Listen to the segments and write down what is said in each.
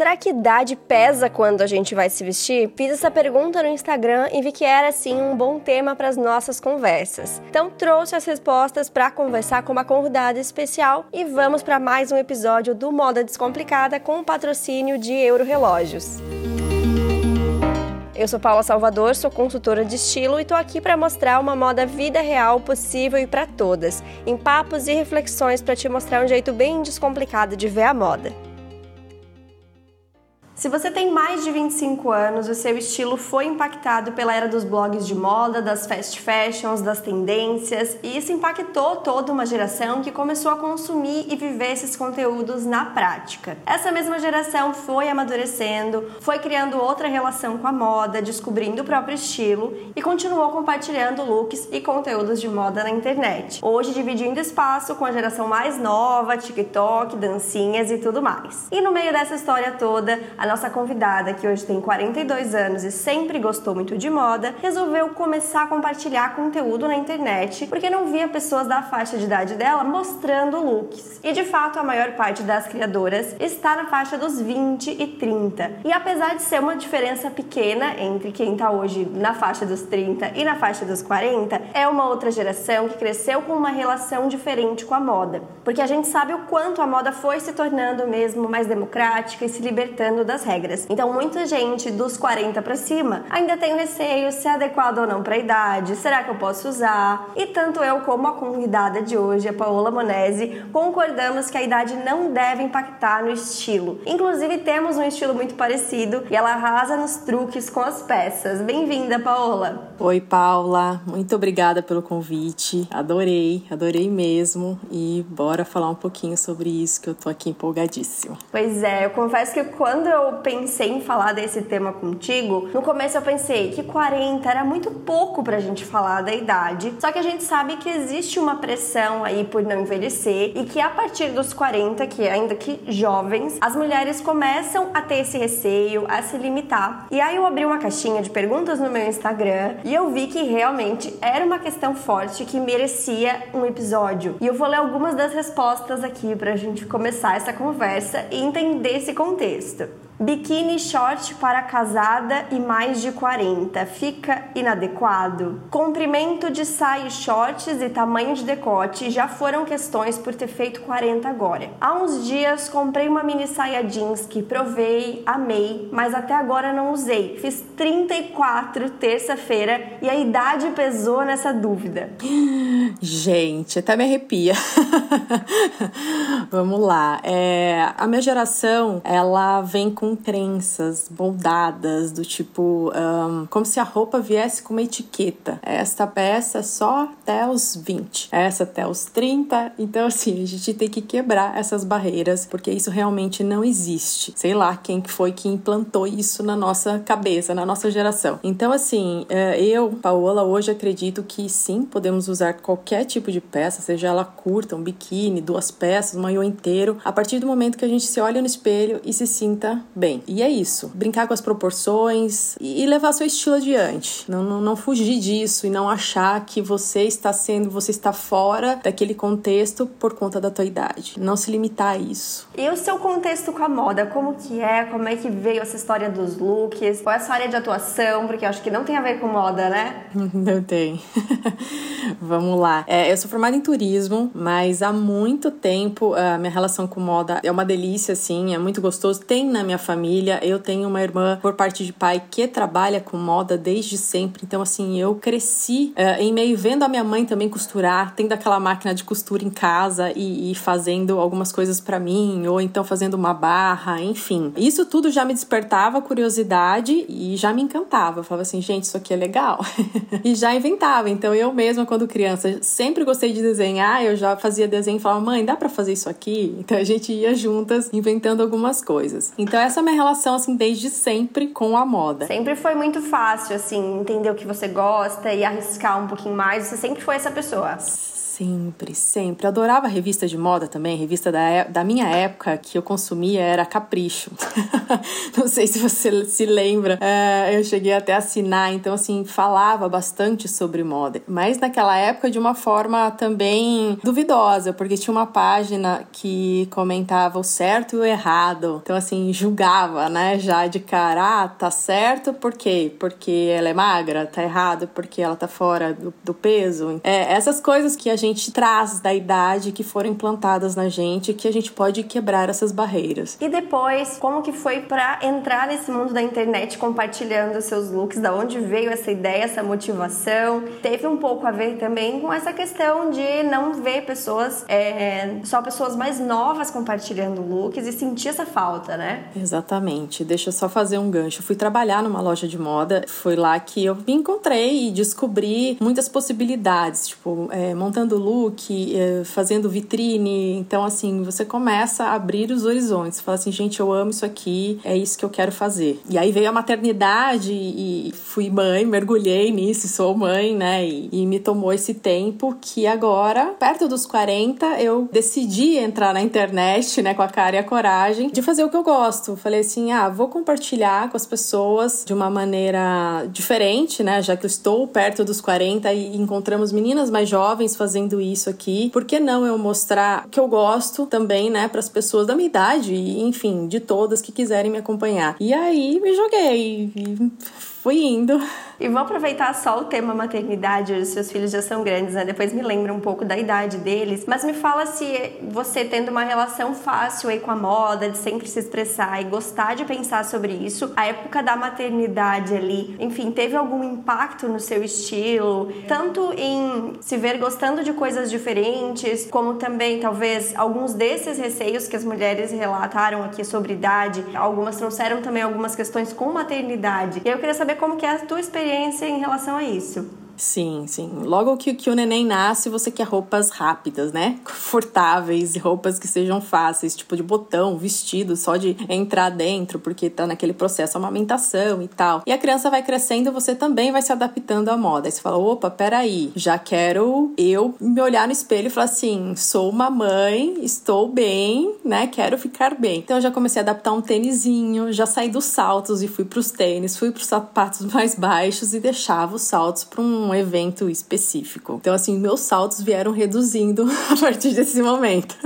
Será que idade pesa quando a gente vai se vestir? Fiz essa pergunta no Instagram e vi que era sim um bom tema para as nossas conversas. Então trouxe as respostas para conversar com uma convidada especial e vamos para mais um episódio do Moda Descomplicada com o patrocínio de Euro Relógios. Eu sou Paula Salvador, sou consultora de estilo e estou aqui para mostrar uma moda vida real possível e para todas, em papos e reflexões para te mostrar um jeito bem descomplicado de ver a moda. Se você tem mais de 25 anos, o seu estilo foi impactado pela era dos blogs de moda, das fast fashions, das tendências, e isso impactou toda uma geração que começou a consumir e viver esses conteúdos na prática. Essa mesma geração foi amadurecendo, foi criando outra relação com a moda, descobrindo o próprio estilo e continuou compartilhando looks e conteúdos de moda na internet. Hoje dividindo espaço com a geração mais nova, TikTok, dancinhas e tudo mais. E no meio dessa história toda, a nossa convidada, que hoje tem 42 anos e sempre gostou muito de moda, resolveu começar a compartilhar conteúdo na internet porque não via pessoas da faixa de idade dela mostrando looks. E de fato, a maior parte das criadoras está na faixa dos 20 e 30. E apesar de ser uma diferença pequena entre quem está hoje na faixa dos 30 e na faixa dos 40, é uma outra geração que cresceu com uma relação diferente com a moda. Porque a gente sabe o quanto a moda foi se tornando mesmo mais democrática e se libertando das regras. Então, muita gente dos 40 para cima ainda tem receio se é adequado ou não para a idade, será que eu posso usar? E tanto eu como a convidada de hoje, a Paola Monese, concordamos que a idade não deve impactar no estilo. Inclusive, temos um estilo muito parecido e ela arrasa nos truques com as peças. Bem-vinda, Paola! Oi, Paula, muito obrigada pelo convite. Adorei, adorei mesmo. E bora falar um pouquinho sobre isso que eu tô aqui empolgadíssima. Pois é, eu confesso que quando eu pensei em falar desse tema contigo, no começo eu pensei que 40 era muito pouco pra gente falar da idade. Só que a gente sabe que existe uma pressão aí por não envelhecer e que a partir dos 40, que ainda que jovens, as mulheres começam a ter esse receio, a se limitar. E aí eu abri uma caixinha de perguntas no meu Instagram e eu vi que realmente era uma questão forte que merecia um episódio. E eu vou ler algumas das respostas aqui pra gente começar essa conversa e entender esse contexto. Biquíni short para casada e mais de 40 fica inadequado? Comprimento de saia e shorts e tamanho de decote já foram questões por ter feito 40 agora. Há uns dias comprei uma mini saia jeans que provei, amei, mas até agora não usei. Fiz 34 terça-feira e a idade pesou nessa dúvida. Gente, até me arrepia. Vamos lá. É, a minha geração, ela vem com crenças moldadas, do tipo, um, como se a roupa viesse com uma etiqueta. Esta peça é só até os 20, essa até os 30. Então, assim, a gente tem que quebrar essas barreiras, porque isso realmente não existe. Sei lá quem foi que implantou isso na nossa cabeça, na nossa geração. Então, assim, é, eu, Paola, hoje acredito que sim, podemos usar qualquer tipo de peça, seja ela curta, um biquíni, duas peças, um maiô inteiro, a partir do momento que a gente se olha no espelho e se sinta bem. E é isso. Brincar com as proporções e levar seu estilo adiante. Não, não, não fugir disso e não achar que você está sendo, você está fora daquele contexto por conta da tua idade. Não se limitar a isso. E o seu contexto com a moda? Como que é? Como é que veio essa história dos looks? Qual é a sua área de atuação? Porque eu acho que não tem a ver com moda, né? Não tem. Vamos lá. É, eu sou formada em turismo, mas há muito tempo a minha relação com moda é uma delícia, assim, é muito gostoso. Tem na minha família. Eu tenho uma irmã por parte de pai que trabalha com moda desde sempre. Então, assim, eu cresci uh, em meio vendo a minha mãe também costurar, tendo aquela máquina de costura em casa e, e fazendo algumas coisas para mim, ou então fazendo uma barra, enfim. Isso tudo já me despertava curiosidade e já me encantava. Eu falava assim, gente, isso aqui é legal. e já inventava. Então, eu mesma, quando criança, sempre gostei de desenhar, eu já fazia desenho e falava, mãe, dá para fazer isso aqui? Então, a gente ia juntas inventando algumas coisas. Então, essa é a minha relação, assim, desde sempre com a moda. Sempre foi muito fácil, assim, entender o que você gosta e arriscar um pouquinho mais. Você sempre foi essa pessoa? Sempre, sempre. Eu adorava revista de moda também. Revista da, é, da minha época que eu consumia era Capricho. Não sei se você se lembra. É, eu cheguei até a assinar, então, assim, falava bastante sobre moda. Mas naquela época de uma forma também duvidosa, porque tinha uma página que comentava o certo e o errado. Então, assim, julgava, né? Já de cara, ah, tá certo, por quê? Porque ela é magra, tá errado porque ela tá fora do, do peso. É, essas coisas que a gente traz da idade que foram implantadas na gente, que a gente pode quebrar essas barreiras. E depois, como que foi para entrar nesse mundo da internet compartilhando seus looks? Da onde veio essa ideia, essa motivação? Teve um pouco a ver também com essa questão de não ver pessoas, é, só pessoas mais novas compartilhando looks e sentir essa falta, né? Exatamente. Deixa eu só fazer um gancho. Eu fui trabalhar numa loja de moda, foi lá que eu me encontrei e descobri muitas possibilidades, tipo, é, montando look, é, fazendo vitrine. Então, assim, você começa a abrir os horizontes. Fala assim, gente, eu amo isso aqui, é isso que eu quero fazer. E aí veio a maternidade e fui mãe, mergulhei nisso, sou mãe, né? E, e me tomou esse tempo que agora, perto dos 40, eu decidi entrar na internet, né, com a cara e a coragem de fazer o que eu gosto. Falei assim, ah, vou compartilhar com as pessoas de uma maneira diferente, né? Já que eu estou perto dos 40 e encontramos meninas mais jovens fazendo isso aqui, por que não eu mostrar que eu gosto também, né, para as pessoas da minha idade e, enfim, de todas que quiserem me acompanhar. E aí me joguei e fui indo. E vou aproveitar só o tema maternidade, os seus filhos já são grandes, né? Depois me lembra um pouco da idade deles. Mas me fala se você tendo uma relação fácil aí com a moda, de sempre se expressar e gostar de pensar sobre isso, a época da maternidade ali, enfim, teve algum impacto no seu estilo? Tanto em se ver gostando de coisas diferentes, como também talvez alguns desses receios que as mulheres relataram aqui sobre idade, algumas trouxeram também algumas questões com maternidade. E eu queria saber como que é a tua experiência experiência em relação a isso. Sim, sim. Logo que, que o neném nasce, você quer roupas rápidas, né? Confortáveis, roupas que sejam fáceis, tipo de botão, vestido, só de entrar dentro, porque tá naquele processo amamentação e tal. E a criança vai crescendo, você também vai se adaptando à moda. Aí você fala, opa, peraí, já quero eu me olhar no espelho e falar assim, sou uma mãe, estou bem, né? Quero ficar bem. Então eu já comecei a adaptar um tênisinho, já saí dos saltos e fui pros tênis, fui pros sapatos mais baixos e deixava os saltos para um um evento específico. Então, assim, meus saltos vieram reduzindo a partir desse momento.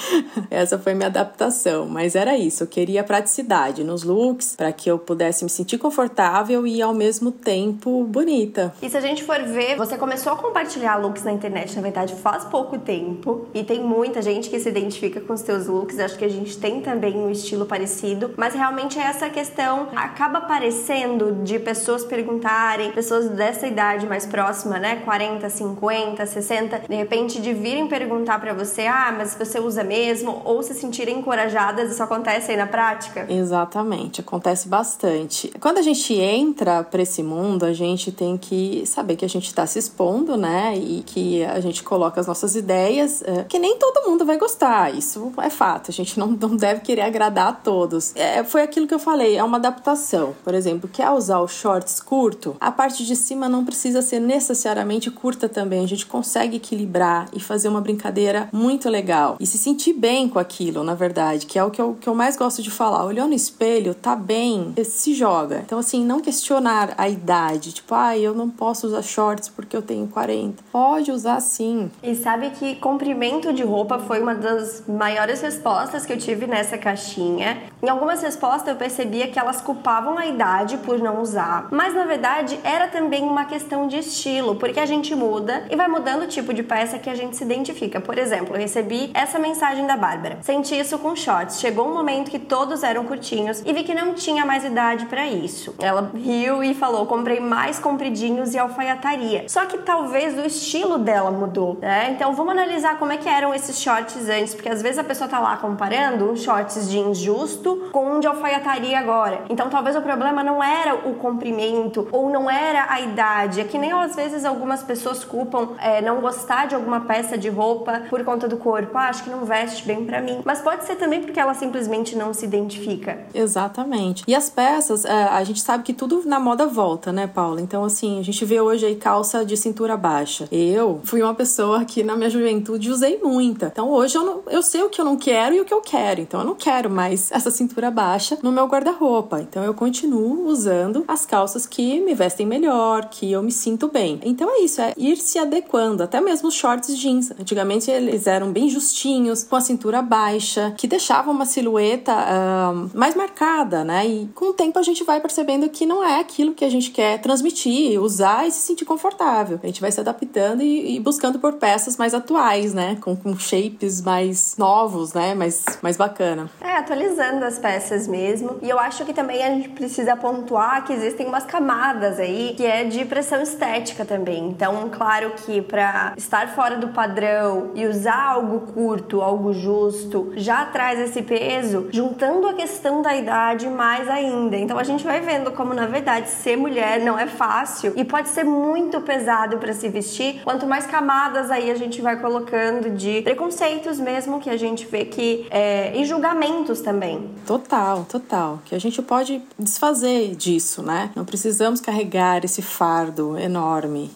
Essa foi minha adaptação, mas era isso. Eu queria praticidade nos looks para que eu pudesse me sentir confortável e ao mesmo tempo bonita. E se a gente for ver, você começou a compartilhar looks na internet, na verdade, faz pouco tempo e tem muita gente que se identifica com os teus looks. Acho que a gente tem também um estilo parecido, mas realmente essa questão acaba aparecendo de pessoas perguntarem, pessoas dessa idade mais próxima, né, 40, 50, 60, de repente de virem perguntar para você, ah, mas você usa mesmo, ou se sentirem encorajadas, isso acontece aí na prática? Exatamente, acontece bastante. Quando a gente entra para esse mundo, a gente tem que saber que a gente está se expondo, né, e que a gente coloca as nossas ideias, é, que nem todo mundo vai gostar, isso é fato, a gente não, não deve querer agradar a todos. É, foi aquilo que eu falei, é uma adaptação. Por exemplo, quer usar o shorts curto, a parte de cima não precisa ser necessariamente curta também. A gente consegue equilibrar e fazer uma brincadeira muito legal. E se sentir bem com aquilo, na verdade, que é o que eu, que eu mais gosto de falar. Olhou no espelho, tá bem, se joga. Então, assim, não questionar a idade. Tipo, ah, eu não posso usar shorts porque eu tenho 40. Pode usar sim. E sabe que comprimento de roupa foi uma das maiores respostas que eu tive nessa caixinha. Em algumas respostas eu percebia que elas culpavam a idade por não usar, mas na verdade era também uma questão de estilo, porque a gente muda e vai mudando o tipo de peça que a gente se identifica. Por exemplo, eu recebi essa mensagem da Bárbara. Senti isso com shorts. Chegou um momento que todos eram curtinhos e vi que não tinha mais idade para isso. Ela riu e falou: comprei mais compridinhos e alfaiataria. Só que talvez o estilo dela mudou, né? Então vamos analisar como é que eram esses shorts antes, porque às vezes a pessoa tá lá comparando um shorts jeans justo com um de alfaiataria agora. Então talvez o problema não era o comprimento ou não era a idade. É que nem ou às vezes algumas pessoas culpam é, não gostar de alguma peça de roupa por conta do corpo. Ah, acho que não veste bem para mim. Mas pode ser também porque ela simplesmente não se identifica. Exatamente. E as peças, é, a gente sabe que tudo na moda volta, né, Paula? Então, assim, a gente vê hoje aí calça de cintura baixa. Eu fui uma pessoa que na minha juventude usei muita. Então, hoje eu, não, eu sei o que eu não quero e o que eu quero. Então, eu não quero mais essa cintura baixa no meu guarda-roupa. Então, eu continuo usando as calças que me vestem melhor, que eu me sinto bem. Então, é isso, é ir se adequando. Até mesmo os shorts jeans. Antigamente, eles eram bem justinhos, com a cintura baixa, que deixavam uma silhueta uh, mais marcada, né? E com o tempo a gente vai percebendo que não é aquilo que a gente quer transmitir, usar e se sentir confortável. A gente vai se adaptando e, e buscando por peças mais atuais, né? Com, com, shapes mais novos, né? Mais, mais bacana. É, atualizando as peças mesmo. E eu acho que também a gente precisa pontuar que existem umas camadas aí que é de pressão estética também. Então, claro que para estar fora do padrão e usar algo curto, algo justo, já traz esse peso, juntando a questão da idade mais ainda. Então a gente vai vendo como na verdade ser mulher não é fácil e pode ser muito pesado para se vestir. Quanto mais camadas aí a gente vai colocando de preconceitos mesmo que a gente vê que é, e julgamentos também. Total, total. Que a gente pode desfazer disso, né? Não precisamos carregar esse fardo enorme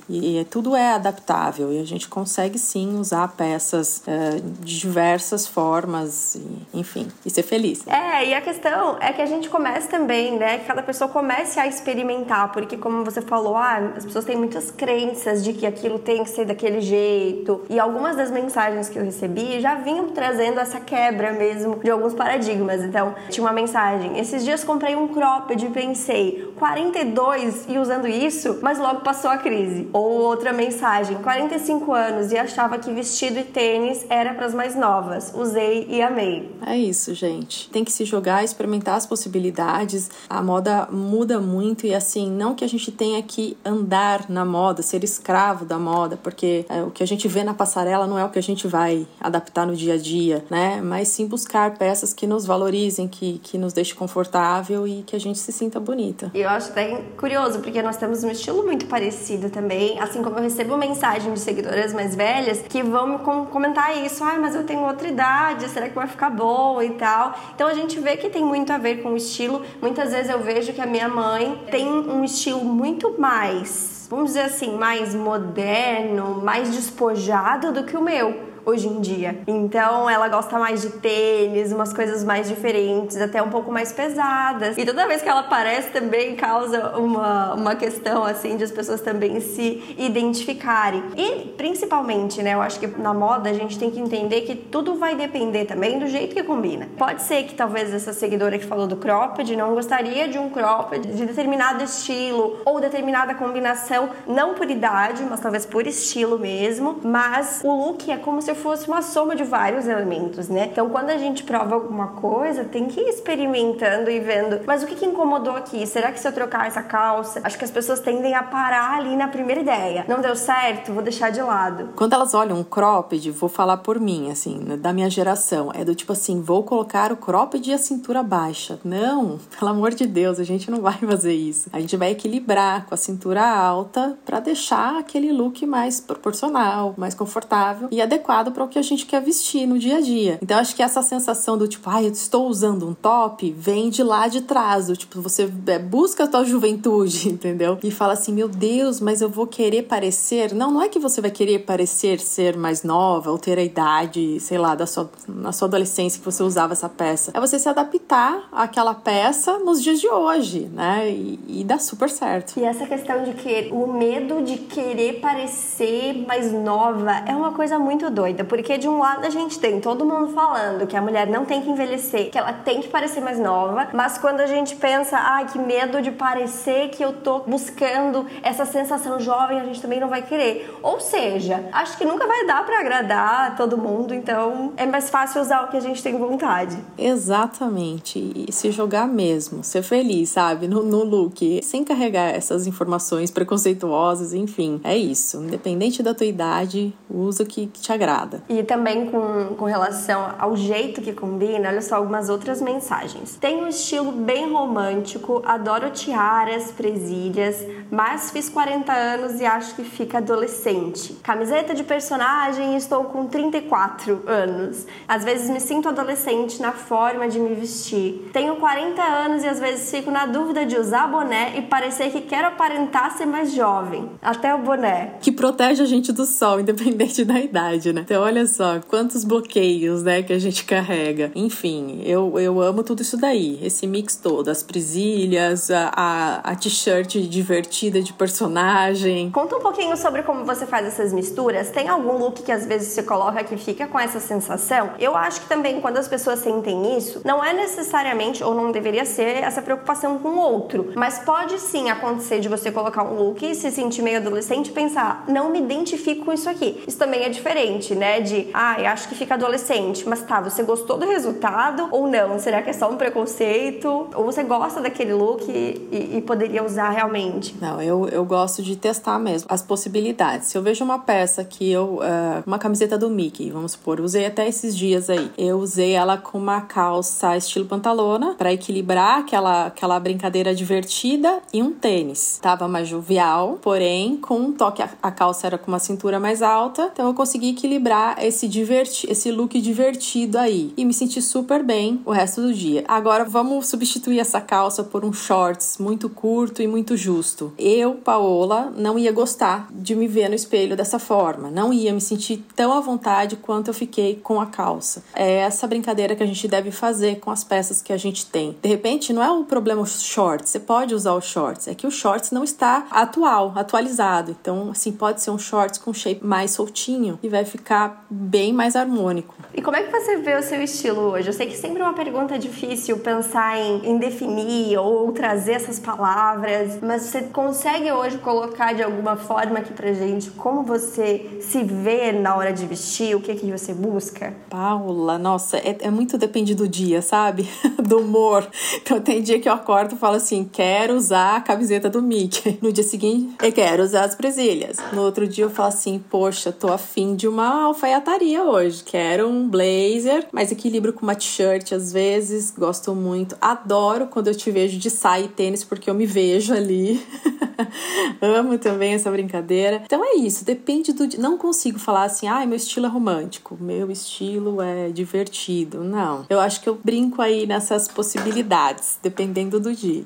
e, e tudo é adaptável e a gente consegue sim usar peças é, de diversas formas, e, enfim, e ser feliz. É, e a questão é que a gente começa também, né? Que cada pessoa comece a experimentar, porque como você falou, ah, as pessoas têm muitas crenças de que aquilo tem que ser daquele jeito. E algumas das mensagens que eu recebi já vinham trazendo essa quebra mesmo de alguns paradigmas. Então, tinha uma mensagem: esses dias comprei um cropped e pensei, 42 e usando isso, mas logo passou a crise. Ou outra mensagem: 45 anos e achava que vestido e tênis era para as mais novas. Usei e amei. É isso, gente. Tem que se jogar, experimentar as possibilidades. A moda muda muito e assim, não que a gente tenha que andar na moda, ser escravo da moda, porque é, o que a gente vê na passarela não é o que a gente vai adaptar no dia a dia, né? Mas sim buscar peças que nos valorizem, que, que nos deixem confortável e que a gente se sinta bonita. E eu acho até curioso, porque nós temos um estilo muito parecido também, assim como eu recebo mensagem de seguidoras mais velhas que vão me comentar isso, ai, mas eu tenho outra idade, será que vai ficar bom e tal. Então a gente vê que tem muito a ver com o estilo. Muitas vezes eu vejo que a minha mãe tem um estilo muito mais, vamos dizer assim, mais moderno, mais despojado do que o meu hoje em dia. Então ela gosta mais de tênis, umas coisas mais diferentes, até um pouco mais pesadas. E toda vez que ela aparece também causa uma, uma questão assim de as pessoas também se identificarem. E principalmente, né, eu acho que na moda a gente tem que entender que tudo vai depender também do jeito que combina. Pode ser que talvez essa seguidora que falou do cropped não gostaria de um cropped de determinado estilo ou determinada combinação, não por idade, mas talvez por estilo mesmo, mas o look é como se fosse uma soma de vários elementos, né? Então, quando a gente prova alguma coisa, tem que ir experimentando e vendo. Mas o que, que incomodou aqui? Será que se eu trocar essa calça, acho que as pessoas tendem a parar ali na primeira ideia. Não deu certo, vou deixar de lado. Quando elas olham um cropped, vou falar por mim, assim, né, da minha geração, é do tipo assim, vou colocar o cropped e a cintura baixa. Não, pelo amor de Deus, a gente não vai fazer isso. A gente vai equilibrar com a cintura alta para deixar aquele look mais proporcional, mais confortável e adequado para o que a gente quer vestir no dia a dia. Então acho que essa sensação do tipo, ai, ah, eu estou usando um top, vem de lá de trás, do tipo, você é, busca a tua juventude, entendeu? E fala assim, meu Deus, mas eu vou querer parecer. Não, não é que você vai querer parecer ser mais nova ou ter a idade, sei lá, da sua, na sua adolescência que você usava essa peça. É você se adaptar àquela peça nos dias de hoje, né? E, e dá super certo. E essa questão de que o medo de querer parecer mais nova é uma coisa muito doida doida, porque de um lado a gente tem todo mundo falando que a mulher não tem que envelhecer, que ela tem que parecer mais nova, mas quando a gente pensa, ai, que medo de parecer que eu tô buscando essa sensação jovem, a gente também não vai querer. Ou seja, acho que nunca vai dar para agradar todo mundo, então é mais fácil usar o que a gente tem vontade. Exatamente, e se jogar mesmo, ser feliz, sabe, no, no look, sem carregar essas informações preconceituosas, enfim, é isso. Independente da tua idade, usa o que te agrada. E também com, com relação ao jeito que combina, olha só algumas outras mensagens. Tem um estilo bem romântico, adoro tiaras, presilhas, mas fiz 40 anos e acho que fica adolescente. Camiseta de personagem, estou com 34 anos. Às vezes me sinto adolescente na forma de me vestir. Tenho 40 anos e às vezes fico na dúvida de usar boné e parecer que quero aparentar ser mais jovem. Até o boné. Que protege a gente do sol, independente da idade, né? Então, olha só, quantos bloqueios, né, que a gente carrega. Enfim, eu, eu amo tudo isso daí. Esse mix todo, as presilhas, a, a, a t-shirt divertida de personagem. Conta um pouquinho sobre como você faz essas misturas. Tem algum look que às vezes você coloca que fica com essa sensação? Eu acho que também quando as pessoas sentem isso, não é necessariamente ou não deveria ser essa preocupação com o outro, mas pode sim acontecer de você colocar um look e se sentir meio adolescente e pensar, não me identifico com isso aqui. Isso também é diferente, né? De, ai, ah, acho que fica adolescente, mas tá, você gostou do resultado ou não? Será que é só um preconceito? Ou você gosta daquele look e, e, e poderia usar realmente? Não, eu, eu gosto de testar mesmo as possibilidades. Se eu vejo uma peça que eu. Uh, uma camiseta do Mickey, vamos supor, usei até esses dias aí. Eu usei ela com uma calça estilo pantalona para equilibrar aquela, aquela brincadeira divertida e um tênis. Tava mais jovial, porém com um toque. A, a calça era com uma cintura mais alta, então eu consegui equilibrar esse, diverti esse look divertido aí. E me senti super bem o resto do dia. Agora vamos substituir essa calça por um shorts muito curto e muito justo. Eu, Paola, não ia gostar de me ver no espelho dessa forma. Não ia me sentir tão à vontade quanto eu fiquei com a calça. É essa brincadeira que a gente deve fazer com as peças que a gente tem. De repente, não é o problema shorts. Você pode usar os shorts. É que o shorts não está atual, atualizado. Então, assim, pode ser um shorts com shape mais soltinho e vai ficar bem mais harmônico. E como é que você vê o seu estilo hoje? Eu sei que sempre é uma pergunta difícil pensar em, em definir ou trazer essas palavras, mas você consegue hoje colocar de alguma forma aqui pra gente como você se vê na hora de vestir, o que que você busca? Paula, nossa, é, é muito depende do dia, sabe? do humor. Então tem dia que eu acordo e falo assim, quero usar a camiseta do Mickey. No dia seguinte, eu quero usar as presilhas. No outro dia eu falo assim, poxa, tô afim de uma alfaiataria hoje, quero um blazer, mas equilibro com uma t-shirt às vezes, gosto muito. Adoro quando eu te vejo de saia e tênis porque eu me vejo ali. Amo também essa brincadeira. Então é isso, depende do. Não consigo falar assim, ah, meu estilo é romântico, meu estilo é divertido. Não. Eu acho que eu brinco aí nessas possibilidades, dependendo do dia.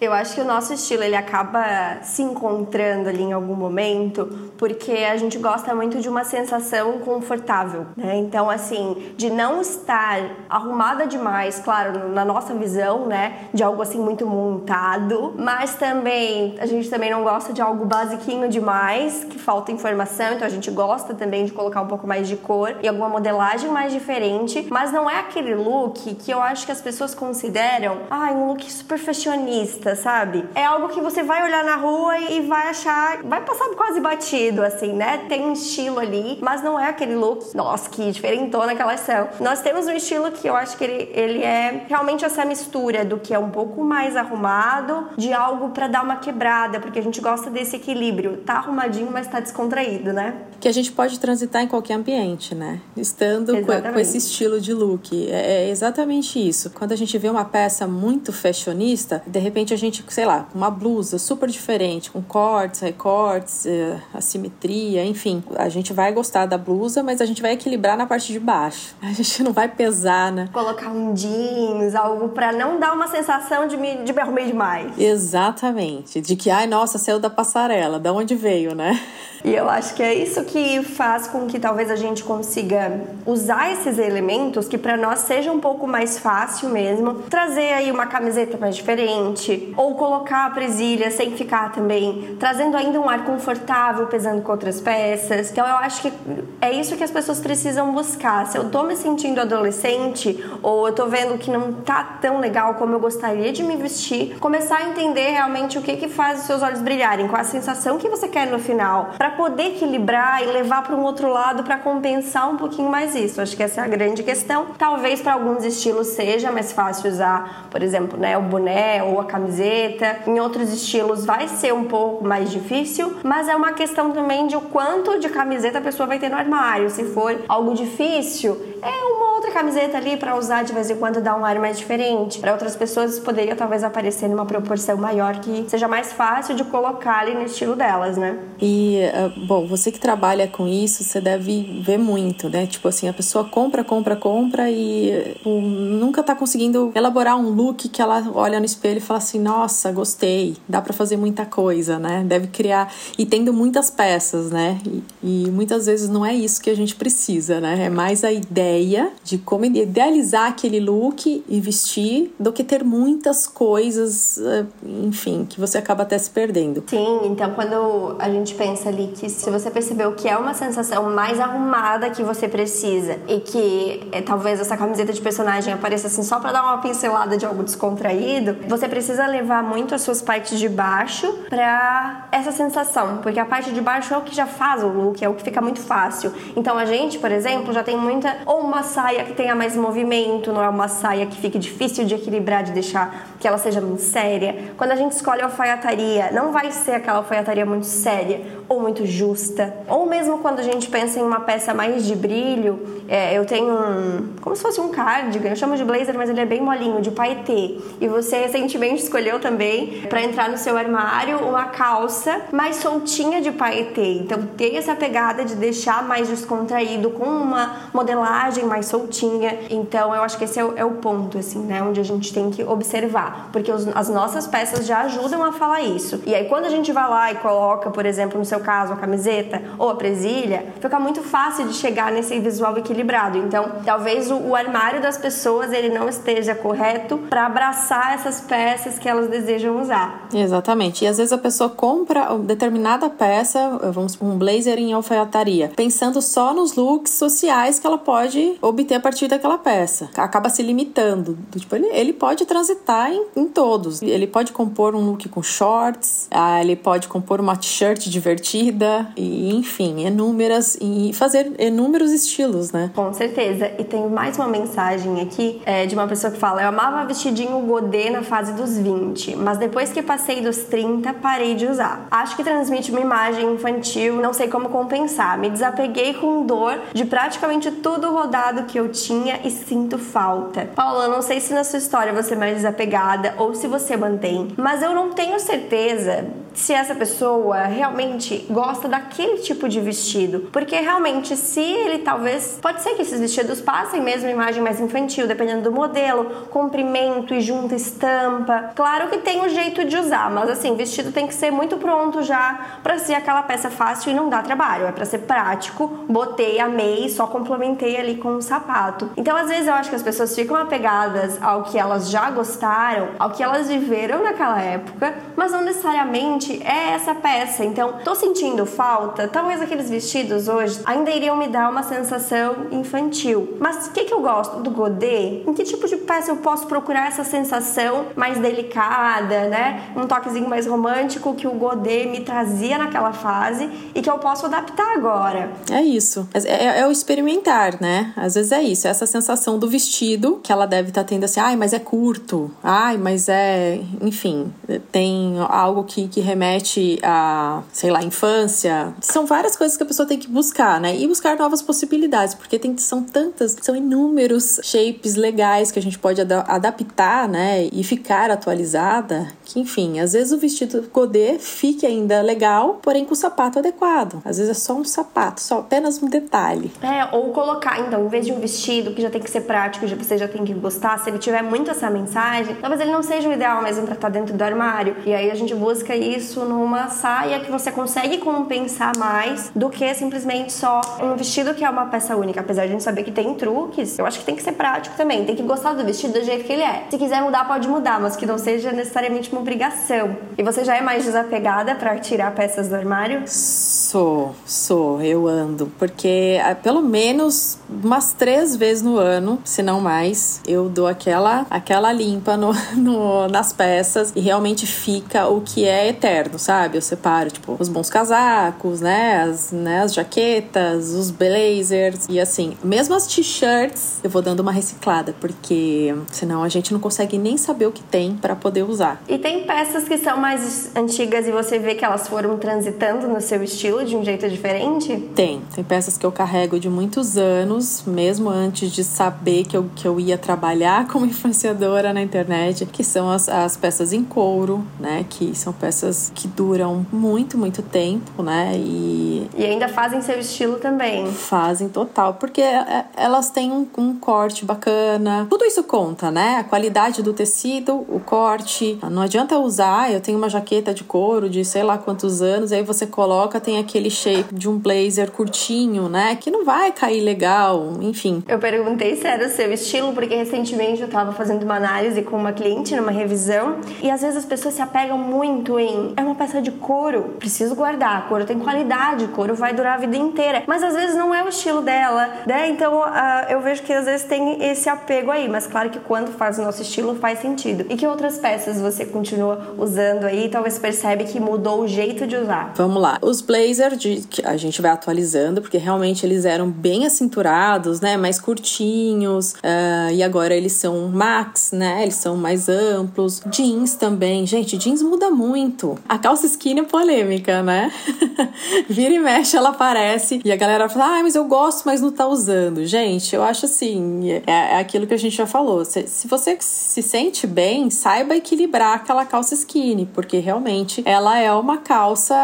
Eu acho que o nosso estilo ele acaba se encontrando ali em algum momento, porque a gente gosta muito de uma sensação confortável, né? Então, assim, de não estar arrumada demais, claro, na nossa visão, né, de algo assim muito montado, mas também a gente também não gosta de algo basiquinho demais, que falta informação, então a gente gosta também de colocar um pouco mais de cor e alguma modelagem mais diferente, mas não é aquele look que eu acho que as pessoas consideram, ah, um look super fashionista sabe? É algo que você vai olhar na rua e vai achar, vai passar quase batido, assim, né? Tem um estilo ali, mas não é aquele look, nossa, que diferentona aquela são. Nós temos um estilo que eu acho que ele, ele é realmente essa mistura do que é um pouco mais arrumado, de algo para dar uma quebrada, porque a gente gosta desse equilíbrio. Tá arrumadinho, mas tá descontraído, né? Que a gente pode transitar em qualquer ambiente, né? Estando com, com, esse estilo de look. É, é exatamente isso. Quando a gente vê uma peça muito fashionista, de repente a gente, sei lá, uma blusa super diferente, com cortes, recortes, eh, assimetria, enfim, a gente vai gostar da blusa, mas a gente vai equilibrar na parte de baixo. A gente não vai pesar, né? Colocar um jeans, algo para não dar uma sensação de me, de me arrumei demais. Exatamente. De que, ai, nossa, saiu da passarela, da onde veio, né? E eu acho que é isso que faz com que talvez a gente consiga usar esses elementos que para nós seja um pouco mais fácil mesmo, trazer aí uma camiseta mais diferente ou colocar a presilha sem ficar também trazendo ainda um ar confortável pesando com outras peças. Então eu acho que é isso que as pessoas precisam buscar. Se eu tô me sentindo adolescente ou eu tô vendo que não tá tão legal como eu gostaria de me vestir, começar a entender realmente o que que faz os seus olhos brilharem, qual a sensação que você quer no final, para poder equilibrar e levar para um outro lado para compensar um pouquinho mais isso. Acho que essa é a grande questão. Talvez para alguns estilos seja mais fácil usar, por exemplo, né, o boné ou a camiseta camiseta. Em outros estilos vai ser um pouco mais difícil, mas é uma questão também de o quanto de camiseta a pessoa vai ter no armário. Se for algo difícil, é uma outra camiseta ali para usar de vez em quando dar um ar mais diferente. Para outras pessoas poderia talvez aparecer numa proporção maior que seja mais fácil de colocar ali no estilo delas, né? E ah, bom, você que trabalha com isso, você deve ver muito, né? Tipo assim, a pessoa compra, compra, compra e tipo, nunca tá conseguindo elaborar um look que ela olha no espelho e fala assim: "Nossa, gostei, dá para fazer muita coisa", né? Deve criar e tendo muitas peças, né? E, e muitas vezes não é isso que a gente precisa, né? É mais a ideia de como idealizar aquele look e vestir do que ter muitas coisas, eh, enfim, que você acaba até se perdendo. Sim, então quando a gente pensa ali que se você percebeu que é uma sensação mais arrumada que você precisa e que é, talvez essa camiseta de personagem apareça assim só para dar uma pincelada de algo descontraído, você precisa levar muito as suas partes de baixo para essa sensação, porque a parte de baixo é o que já faz o look, é o que fica muito fácil. Então a gente, por exemplo, já tem muita ou uma saia que tenha mais movimento, não é uma saia que fique difícil de equilibrar, de deixar que ela seja muito séria. Quando a gente escolhe a alfaiataria, não vai ser aquela alfaiataria muito séria ou muito justa. Ou mesmo quando a gente pensa em uma peça mais de brilho, é, eu tenho um. como se fosse um cardigan, eu chamo de blazer, mas ele é bem molinho, de paetê. E você recentemente escolheu também, para entrar no seu armário, uma calça mais soltinha de paetê. Então tem essa pegada de deixar mais descontraído, com uma modelagem mais soltinha. Então eu acho que esse é o, é o ponto, assim, né? Onde a gente tem que observar. Porque os, as nossas peças já ajudam a falar isso. E aí quando a gente vai lá e coloca, por exemplo, no seu caso, a camiseta ou a presilha, fica muito fácil de chegar nesse visual equilibrado. Então, talvez o, o armário das pessoas ele não esteja correto para abraçar essas peças que elas desejam usar. Exatamente. E às vezes a pessoa compra determinada peça, vamos um blazer em alfaiataria, pensando só nos looks sociais que ela pode obter a partir daquela peça. Acaba se limitando. Tipo, ele, ele pode transitar em, em todos. Ele pode compor um look com shorts, ah, ele pode compor uma t-shirt divertida, e enfim, inúmeras, e fazer inúmeros estilos, né? Com certeza. E tem mais uma mensagem aqui é, de uma pessoa que fala: Eu amava vestidinho godê na fase dos 20, mas depois que passei dos 30, parei de usar. Acho que transmite uma imagem infantil, não sei como compensar. Me desapeguei com dor de praticamente tudo rodado que eu tinha e sinto falta. Paula, não sei se na sua história você é mais desapegada ou se você mantém, mas eu não tenho certeza se essa pessoa realmente gosta daquele tipo de vestido. Porque realmente, se ele talvez. Pode ser que esses vestidos passem mesmo imagem mais infantil, dependendo do modelo, comprimento e junta estampa. Claro que tem o um jeito de usar, mas assim, vestido tem que ser muito pronto já para ser aquela peça fácil e não dar trabalho. É para ser prático, botei, amei, só complementei ali com um sapato. Então, às vezes, eu acho que as pessoas ficam apegadas ao que elas já gostaram, ao que elas viveram naquela época, mas não necessariamente é essa peça. Então, tô sentindo falta, talvez aqueles vestidos hoje ainda iriam me dar uma sensação infantil. Mas o que, que eu gosto do godê? Em que tipo de peça eu posso procurar essa sensação mais delicada, né? Um toquezinho mais romântico que o godê me trazia naquela fase e que eu posso adaptar agora. É isso. É, é, é o experimentar, né? Às vezes é isso. É essa sensação do vestido que ela deve estar tá tendo assim, ai, mas é curto. Ai, mas é. Enfim, tem algo que, que remete a, sei lá, infância. São várias coisas que a pessoa tem que buscar, né? E buscar novas possibilidades, porque tem, são tantas, são inúmeros shapes legais que a gente pode ad adaptar, né? E ficar atualizada. Que, enfim, às vezes o vestido godê fique ainda legal, porém com o sapato adequado. Às vezes é só um sapato, só apenas um detalhe. É, ou colocar, então, em vez de um vestido que já tem que ser prático, já você já tem que gostar, se ele tiver muito essa mensagem, talvez ele não seja o ideal mesmo pra estar dentro do armário. E aí a gente busca isso numa saia que você consegue compensar mais do que simplesmente só um vestido que é uma peça única. Apesar de a gente saber que tem truques, eu acho que tem que ser prático também. Tem que gostar do vestido do jeito que ele é. Se quiser mudar, pode mudar, mas que não seja necessariamente uma obrigação. E você já é mais desapegada para tirar peças do armário? Sou, sou, eu ando. Porque ah, pelo menos umas três vezes no ano, se não mais, eu dou aquela, aquela limpa no, no, nas peças e realmente fica o que é eterno inverno, sabe? Eu separo, tipo, os bons casacos, né? As, né? as jaquetas, os blazers e assim. Mesmo as t-shirts, eu vou dando uma reciclada, porque senão a gente não consegue nem saber o que tem para poder usar. E tem peças que são mais antigas e você vê que elas foram transitando no seu estilo de um jeito diferente? Tem. Tem peças que eu carrego de muitos anos, mesmo antes de saber que eu, que eu ia trabalhar como influenciadora na internet, que são as, as peças em couro, né? Que são peças que duram muito, muito tempo, né? E, e ainda fazem seu estilo também. Fazem total, porque é, elas têm um, um corte bacana. Tudo isso conta, né? A qualidade do tecido, o corte. Não adianta usar, eu tenho uma jaqueta de couro de sei lá quantos anos, aí você coloca, tem aquele shape de um blazer curtinho, né? Que não vai cair legal, enfim. Eu perguntei se era o seu estilo, porque recentemente eu tava fazendo uma análise com uma cliente numa revisão, e às vezes as pessoas se apegam muito em é uma peça de couro, preciso guardar, couro tem qualidade, couro vai durar a vida inteira. Mas às vezes não é o estilo dela, né? Então uh, eu vejo que às vezes tem esse apego aí, mas claro que quando faz o nosso estilo faz sentido. E que outras peças você continua usando aí, talvez percebe que mudou o jeito de usar? Vamos lá. Os blazers a gente vai atualizando, porque realmente eles eram bem acinturados, né? Mais curtinhos. Uh, e agora eles são max, né? Eles são mais amplos. Jeans também. Gente, jeans muda muito. A calça skinny é polêmica, né? Vira e mexe, ela aparece. E a galera fala, ah, mas eu gosto, mas não tá usando. Gente, eu acho assim, é, é aquilo que a gente já falou. Se, se você se sente bem, saiba equilibrar aquela calça skinny, porque realmente ela é uma calça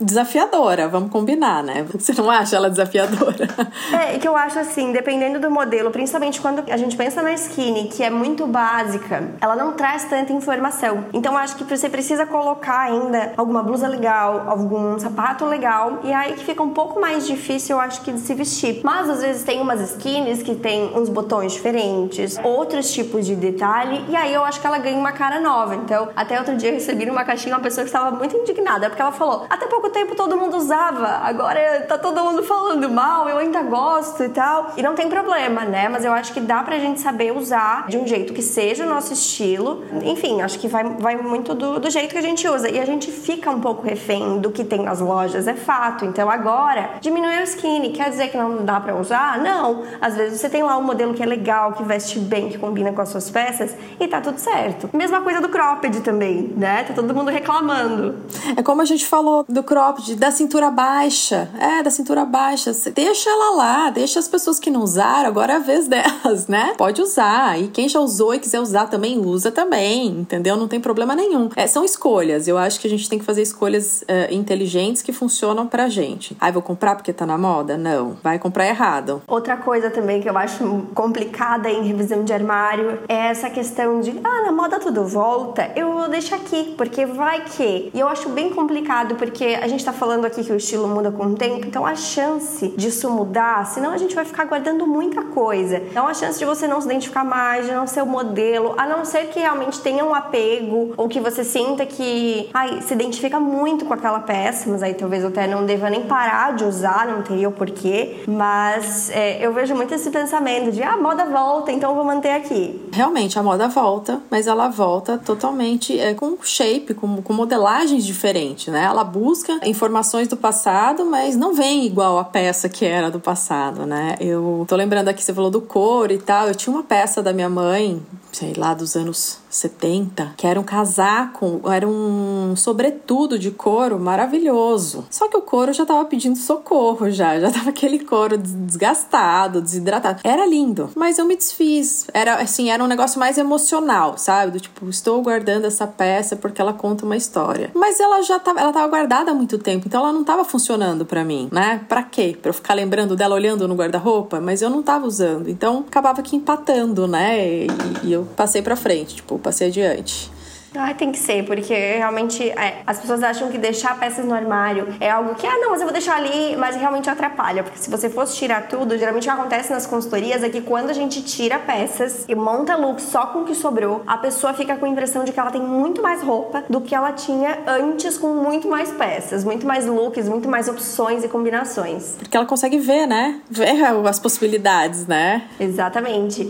desafiadora, vamos combinar, né? Você não acha ela desafiadora? É, que eu acho assim, dependendo do modelo, principalmente quando a gente pensa na skinny, que é muito básica, ela não traz tanta informação. Então acho que você precisa colocar ainda alguma blusa legal, algum sapato legal, e aí que fica um pouco mais difícil, eu acho que de se vestir. Mas às vezes tem umas skins que tem uns botões diferentes, outros tipos de detalhe, e aí eu acho que ela ganha uma cara nova. Então, até outro dia eu recebi numa caixinha uma pessoa que estava muito indignada, porque ela falou: até pouco tempo todo mundo usava, agora tá todo mundo falando mal, eu ainda gosto e tal. E não tem problema, né? Mas eu acho que dá pra gente saber usar de um jeito que seja o nosso estilo. Enfim, acho que vai, vai muito do, do jeito que a gente usa. E a gente fica um pouco refém do que tem nas lojas, é fato. Então agora, diminuir o skinny, quer dizer que não dá pra usar? Não. Às vezes você tem lá um modelo que é legal, que veste bem, que combina com as suas peças e tá tudo certo. Mesma coisa do cropped também, né? Tá todo mundo reclamando. É como a gente falou do cropped, da cintura baixa. É, da cintura baixa. Deixa ela lá, deixa as pessoas que não usaram, agora é a vez delas, né? Pode usar. E quem já usou e quiser usar também, usa também, entendeu? Não tem problema nenhum. É, são escolhas. Eu acho que a gente tem que fazer escolhas uh, inteligentes que funcionam pra gente. Aí ah, vou comprar porque tá na moda? Não. Vai comprar errado. Outra coisa também que eu acho complicada em revisão de armário é essa questão de, ah, na moda tudo volta, eu vou deixar aqui, porque vai que. E eu acho bem complicado, porque a gente tá falando aqui que o estilo muda com o tempo, então a chance disso mudar, senão a gente vai ficar guardando muita coisa. Então a chance de você não se identificar mais, de não ser o modelo, a não ser que realmente tenha um apego, ou que você sinta que, ai, se identifica muito com aquela peça, mas aí talvez eu até não deva nem parar de usar, não teria o porquê. Mas é, eu vejo muito esse pensamento de, ah, a moda volta, então vou manter aqui. Realmente, a moda volta, mas ela volta totalmente é, com shape, com, com modelagens diferentes, né? Ela busca informações do passado, mas não vem igual a peça que era do passado, né? Eu tô lembrando aqui, você falou do couro e tal. Eu tinha uma peça da minha mãe, sei lá, dos anos 70, que era um casaco, era um sobretudo de couro maravilhoso. Só que o couro já tava pedindo socorro já, já tava aquele couro desgastado, desidratado. Era lindo, mas eu me desfiz. Era assim, era um negócio mais emocional, sabe? Do tipo, estou guardando essa peça porque ela conta uma história. Mas ela já tava, ela tava guardada há muito tempo, então ela não tava funcionando para mim, né? Para quê? Para eu ficar lembrando dela olhando no guarda-roupa, mas eu não tava usando. Então acabava que empatando, né? E, e eu passei para frente, tipo, passei adiante. Ah, tem que ser, porque realmente é, as pessoas acham que deixar peças no armário é algo que, ah, não, mas eu vou deixar ali, mas realmente atrapalha. Porque se você fosse tirar tudo, geralmente o que acontece nas consultorias é que quando a gente tira peças e monta look só com o que sobrou, a pessoa fica com a impressão de que ela tem muito mais roupa do que ela tinha antes com muito mais peças, muito mais looks, muito mais opções e combinações. Porque ela consegue ver, né? Ver as possibilidades, né? Exatamente.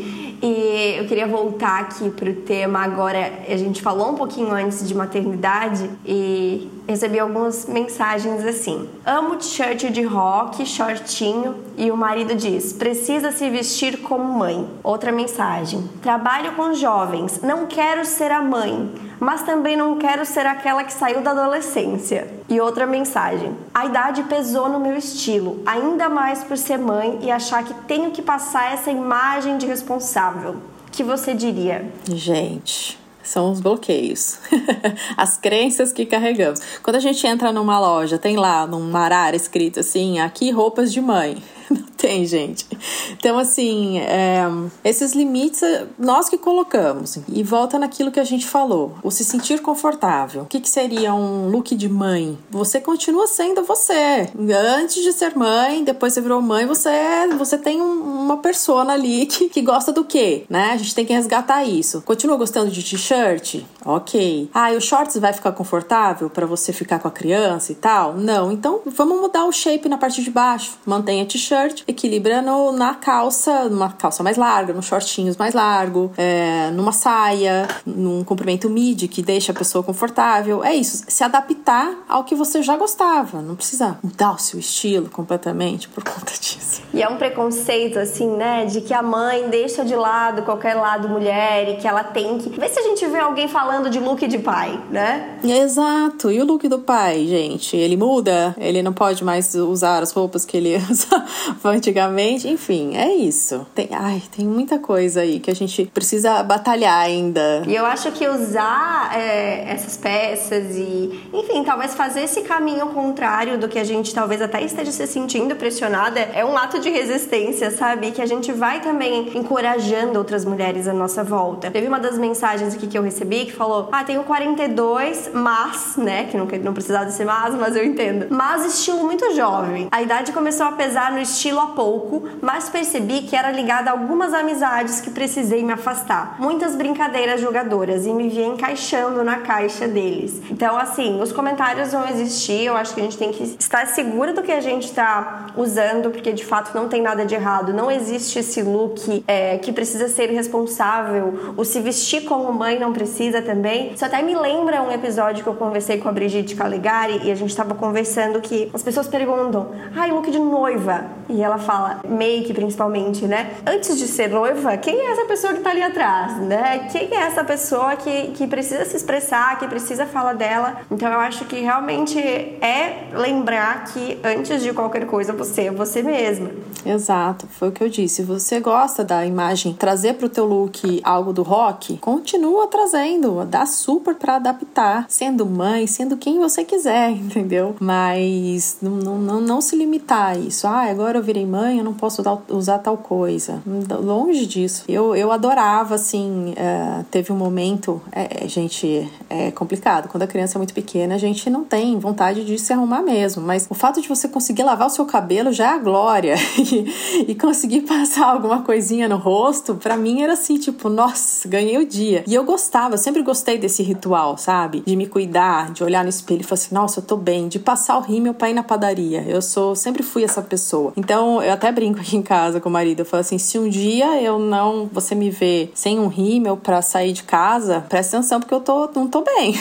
E eu queria voltar aqui pro tema agora. A gente falou um pouquinho antes de maternidade e recebi algumas mensagens assim: Amo t-shirt de rock, shortinho, e o marido diz: precisa se vestir como mãe. Outra mensagem: Trabalho com jovens, não quero ser a mãe, mas também não quero ser aquela que saiu da adolescência. E outra mensagem: A idade pesou no meu estilo, ainda mais por ser mãe e achar que tenho que passar essa imagem de responsável. Que você diria? Gente, são os bloqueios, as crenças que carregamos. Quando a gente entra numa loja, tem lá num marar escrito assim: aqui roupas de mãe. Não tem, gente. Então, assim, é, esses limites nós que colocamos. E volta naquilo que a gente falou: o se sentir confortável. O que, que seria um look de mãe? Você continua sendo você. Antes de ser mãe, depois você virou mãe, você, você tem um, uma persona ali que, que gosta do quê? Né? A gente tem que resgatar isso. Continua gostando de t-shirt? Ok. Ah, e o shorts vai ficar confortável para você ficar com a criança e tal? Não. Então, vamos mudar o shape na parte de baixo. Mantenha t-shirt equilibra no, na calça, numa calça mais larga, nos shortinhos mais largo, é, numa saia, num comprimento midi que deixa a pessoa confortável. É isso, se adaptar ao que você já gostava. Não precisa mudar o seu estilo completamente por conta disso. E é um preconceito, assim, né, de que a mãe deixa de lado qualquer lado mulher e que ela tem que. Vê se a gente vê alguém falando de look de pai, né? Exato. E o look do pai, gente? Ele muda? Ele não pode mais usar as roupas que ele usa antigamente. Enfim, é isso. Tem, ai, tem muita coisa aí que a gente precisa batalhar ainda. E eu acho que usar é, essas peças e, enfim, talvez fazer esse caminho contrário do que a gente talvez até esteja se sentindo pressionada é um ato de resistência, sabe? Que a gente vai também encorajando outras mulheres à nossa volta. Teve uma das mensagens aqui que eu recebi que falou: Ah, tenho 42, mas, né? Que não, não precisava ser mas, mas eu entendo. Mas estilo muito jovem. A idade começou a pesar no estilo há pouco, mas percebi que era ligada a algumas amizades que precisei me afastar. Muitas brincadeiras jogadoras e me via encaixando na caixa deles. Então, assim, os comentários vão existir, eu acho que a gente tem que estar segura do que a gente está usando, porque de fato não tem nada de errado. Não existe esse look é, que precisa ser responsável, o se vestir como mãe não precisa também. Isso até me lembra um episódio que eu conversei com a Brigitte Calegari e a gente estava conversando que as pessoas perguntam: ai, look de noiva. E ela fala, make principalmente, né? Antes de ser noiva, quem é essa pessoa que tá ali atrás, né? Quem é essa pessoa que, que precisa se expressar, que precisa falar dela? Então eu acho que realmente é lembrar que antes de qualquer coisa você é você mesma. Exato, foi o que eu disse. Se você gosta da imagem, trazer pro teu look algo do rock, continua trazendo, dá super para adaptar, sendo mãe, sendo quem você quiser, entendeu? Mas não, não, não se limitar a isso. Ah, agora eu virei mãe, eu não posso usar tal coisa. Longe disso. Eu, eu adorava, assim, uh, teve um momento, é, é, gente, é complicado. Quando a criança é muito pequena, a gente não tem vontade de se arrumar mesmo. Mas o fato de você conseguir lavar o seu cabelo já é a glória. e, e conseguir passar alguma coisinha no rosto, para mim era assim, tipo, nossa, ganhei o dia. E eu gostava, eu sempre gostei desse ritual, sabe? De me cuidar, de olhar no espelho e falar assim, nossa, eu tô bem. De passar o rímel pra ir na padaria. Eu sou, sempre fui essa pessoa. Então, eu até brinco aqui em casa com o marido. Eu falo assim: se um dia eu não. Você me vê sem um rímel para sair de casa, presta atenção, porque eu tô, não tô bem.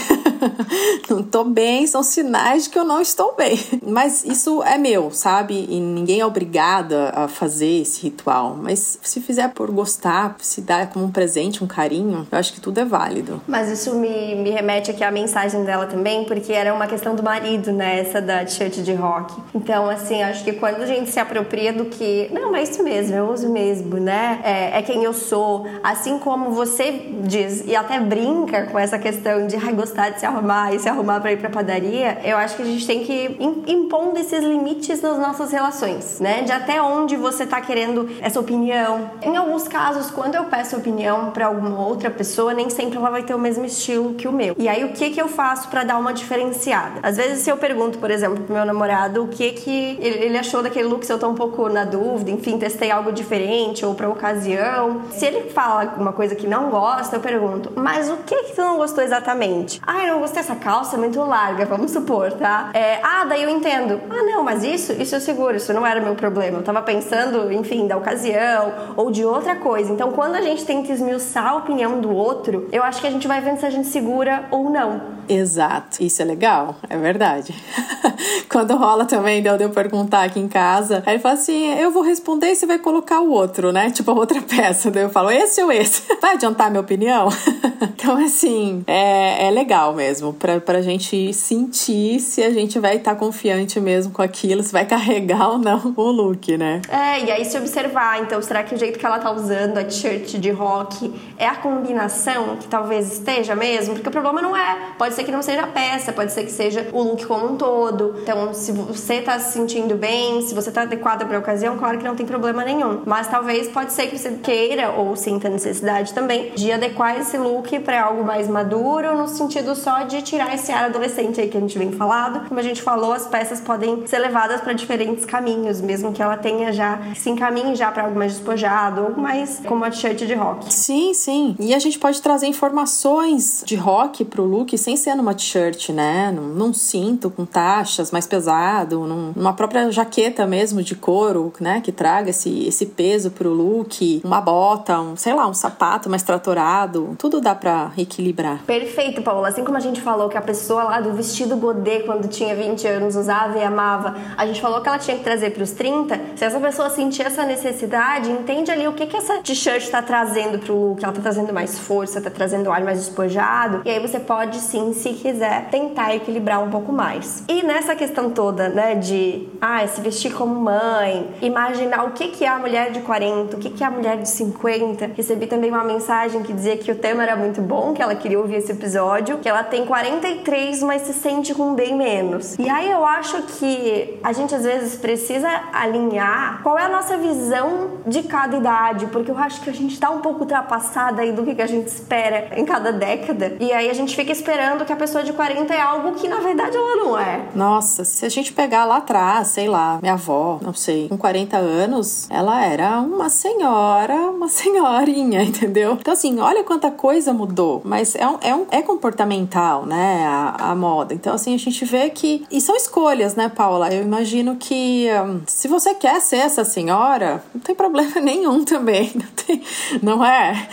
não tô bem, são sinais de que eu não estou bem. Mas isso é meu, sabe? E ninguém é obrigada a fazer esse ritual. Mas se fizer por gostar, se dar como um presente, um carinho, eu acho que tudo é válido. Mas isso me, me remete aqui à mensagem dela também, porque era uma questão do marido, né? Essa da t-shirt de rock. Então, assim, acho que quando a gente se apropria do que, não, é isso mesmo, eu uso mesmo, né? É, é quem eu sou. Assim como você diz, e até brinca com essa questão de gostar de se arrumar e se arrumar para ir pra padaria, eu acho que a gente tem que impondo esses limites nas nossas relações, né? De até onde você tá querendo essa opinião. Em alguns casos, quando eu peço opinião para alguma outra pessoa, nem sempre ela vai ter o mesmo estilo que o meu. E aí, o que que eu faço para dar uma diferenciada? Às vezes, se eu pergunto, por exemplo, pro meu namorado o que que ele achou daquele look, se eu um pouco na dúvida, enfim, testei algo diferente ou pra ocasião. Se ele fala alguma coisa que não gosta, eu pergunto, mas o que que tu não gostou exatamente? Ah, eu não gostei dessa calça, é muito larga, vamos supor, tá? É, ah, daí eu entendo. Ah, não, mas isso, isso eu seguro, isso não era meu problema. Eu tava pensando, enfim, da ocasião ou de outra coisa. Então, quando a gente tenta esmiuçar a opinião do outro, eu acho que a gente vai vendo se a gente segura ou não. Exato, isso é legal, é verdade. Quando rola também, deu de eu perguntar aqui em casa, aí ele fala assim: eu vou responder e você vai colocar o outro, né? Tipo a outra peça. Daí eu falo, esse ou esse? Vai adiantar minha opinião? então, assim, é, é legal mesmo, pra, pra gente sentir se a gente vai estar tá confiante mesmo com aquilo, se vai carregar ou não o look, né? É, e aí se observar, então, será que o jeito que ela tá usando a t-shirt de rock é a combinação que talvez esteja mesmo? Porque o problema não é, pode ser que não seja a peça, pode ser que seja o look como um todo. Então, se você tá se sentindo bem, se você tá adequada para a ocasião, claro que não tem problema nenhum. Mas talvez pode ser que você queira ou sinta necessidade também de adequar esse look para algo mais maduro, no sentido só de tirar esse ar adolescente aí que a gente vem falado. Como a gente falou, as peças podem ser levadas para diferentes caminhos, mesmo que ela tenha já se encaminhe já para algo mais despojado ou mais como a t-shirt de rock. Sim, sim. E a gente pode trazer informações de rock pro look sem ser numa t-shirt, né? Num, num, cinto com taxas mais pesado, num, numa própria jaqueta mesmo de couro, né? Que traga esse, esse peso pro look, uma bota, um, sei lá, um sapato mais tratorado. Tudo dá para equilibrar. Perfeito, Paula. Assim como a gente falou que a pessoa lá do vestido godê, quando tinha 20 anos, usava e amava, a gente falou que ela tinha que trazer pros 30. Se essa pessoa sentir essa necessidade, entende ali o que, que essa t-shirt tá trazendo pro look. Ela tá trazendo mais força, tá trazendo ar mais despojado. E aí você pode sim se quiser tentar equilibrar um pouco mais. E nessa questão toda, né, de ah, se vestir como mãe, imaginar o que é a mulher de 40, o que é a mulher de 50. Recebi também uma mensagem que dizia que o tema era muito bom, que ela queria ouvir esse episódio, que ela tem 43, mas se sente com bem menos. E aí eu acho que a gente às vezes precisa alinhar qual é a nossa visão de cada idade, porque eu acho que a gente tá um pouco ultrapassada aí do que a gente espera em cada década. E aí a gente fica esperando que a pessoa de 40 é algo que na verdade ela não é. Nossa, se a gente pegar lá atrás, sei lá, minha avó, não sei, com 40 anos, ela era uma senhora, uma senhorinha, entendeu? Então, assim, olha quanta coisa mudou, mas é, um, é, um, é comportamental, né, a, a moda. Então, assim, a gente vê que. E são escolhas, né, Paula? Eu imagino que um, se você quer ser essa senhora, não tem problema nenhum também, não, tem, não é?